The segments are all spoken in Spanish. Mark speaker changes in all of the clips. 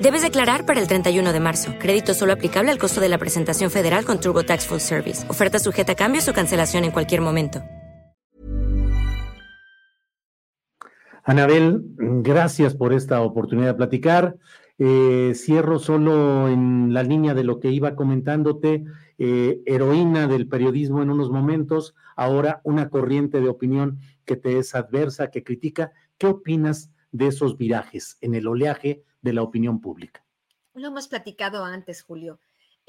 Speaker 1: Debes declarar para el 31 de marzo. Crédito solo aplicable al costo de la presentación federal con TurboTax Full Service. Oferta sujeta a cambios o cancelación en cualquier momento.
Speaker 2: Anabel, gracias por esta oportunidad de platicar. Eh, cierro solo en la línea de lo que iba comentándote, eh, heroína del periodismo en unos momentos, ahora una corriente de opinión que te es adversa, que critica. ¿Qué opinas de esos virajes en el oleaje de la opinión pública?
Speaker 3: Lo hemos platicado antes, Julio.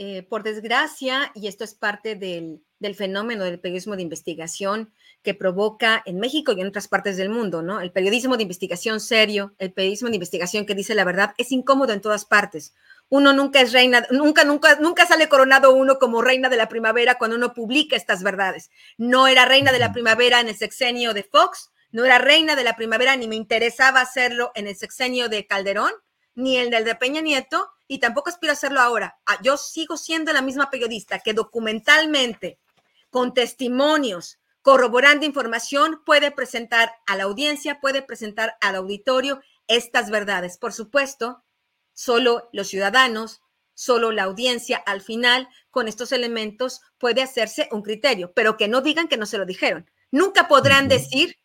Speaker 3: Eh, por desgracia, y esto es parte del, del, fenómeno del periodismo de investigación que provoca en México y en otras partes del mundo, ¿no? El periodismo de investigación serio, el periodismo de investigación que dice la verdad, es incómodo en todas partes. Uno nunca es reina, nunca, nunca, nunca sale coronado uno como reina de la primavera cuando uno publica estas verdades. No era reina de la primavera en el sexenio de Fox, no era reina de la primavera, ni me interesaba hacerlo en el sexenio de Calderón, ni el del de Peña Nieto, y tampoco aspiro a hacerlo ahora. Ah, yo sigo siendo la misma periodista que documentalmente, con testimonios, corroborando información, puede presentar a la audiencia, puede presentar al auditorio estas verdades. Por supuesto, solo los ciudadanos, solo la audiencia al final, con estos elementos, puede hacerse un criterio, pero que no digan que no se lo dijeron. Nunca podrán decir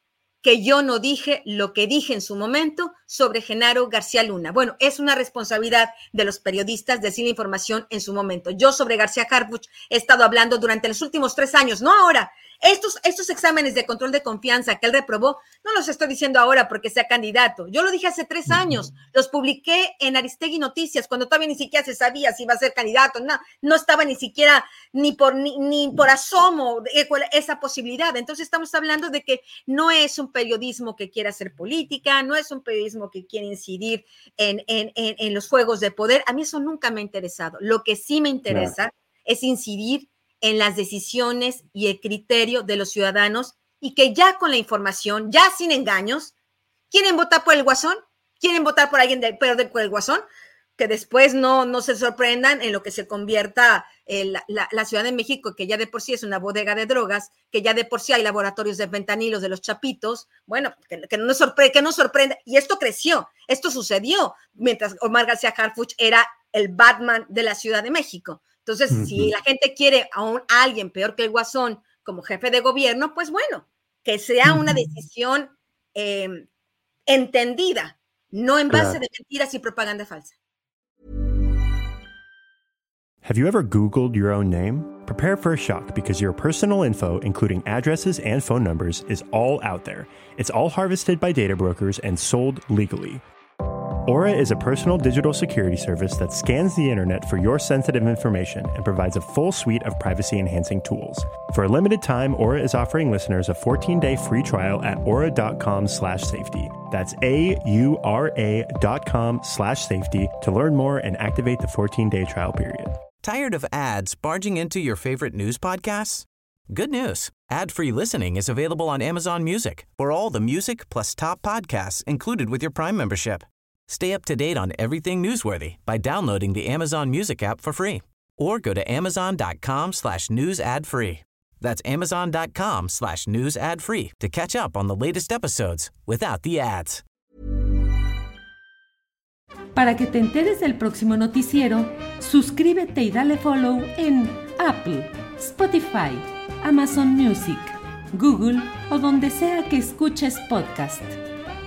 Speaker 3: que yo no dije lo que dije en su momento sobre Genaro García Luna. Bueno, es una responsabilidad de los periodistas decir la información en su momento. Yo sobre García Harfuch he estado hablando durante los últimos tres años, no ahora, estos, estos exámenes de control de confianza que él reprobó, no los estoy diciendo ahora porque sea candidato. Yo lo dije hace tres años, los publiqué en Aristegui Noticias, cuando todavía ni siquiera se sabía si iba a ser candidato, no, no estaba ni siquiera ni por, ni, por asomo esa posibilidad. Entonces estamos hablando de que no es un periodismo que quiera hacer política, no es un periodismo que quiere incidir en, en, en, los juegos de poder. A mí eso nunca me ha interesado. Lo que sí me interesa es incidir en las decisiones y el criterio de los ciudadanos y que ya con la información, ya sin engaños, quieren votar por el guasón, quieren votar por alguien del peor del guasón, que después no, no se sorprendan en lo que se convierta la, Ciudad de México, que ya de por sí es una bodega de drogas, que ya de por sí hay laboratorios de fentanilos de los chapitos, bueno, que, no, sorprende, que no sorprenda, y esto creció, esto sucedió mientras Omar García Harfuch era el Batman de la Ciudad de México. Entonces, si la gente quiere a, un, alguien peor que el Guasón como jefe de gobierno, pues bueno, que sea una decisión em, entendida, no en base de mentiras y propaganda falsa.
Speaker 4: Have you ever Googled your own name? Prepare for a shock because your personal info, including addresses and phone numbers, is all out there. It's all harvested by data brokers and sold legally. Aura is a personal digital security service that scans the internet for your sensitive information and provides a full suite of privacy enhancing tools. For a limited time, Aura is offering listeners a 14-day free trial at aura.com slash safety. That's A-U-R-A dot com slash safety to learn more and activate the 14-day trial period.
Speaker 5: Tired of ads barging into your favorite news podcasts? Good news. Ad-free listening is available on Amazon Music for all the music plus top podcasts included with your Prime membership. Stay up to date on everything newsworthy by downloading the Amazon Music app for free or go to amazon.com slash news ad free. That's amazon.com slash news ad free to catch up on the latest episodes without the ads.
Speaker 6: Para que te enteres del próximo noticiero, suscríbete y dale follow en Apple, Spotify, Amazon Music, Google o donde sea que escuches podcast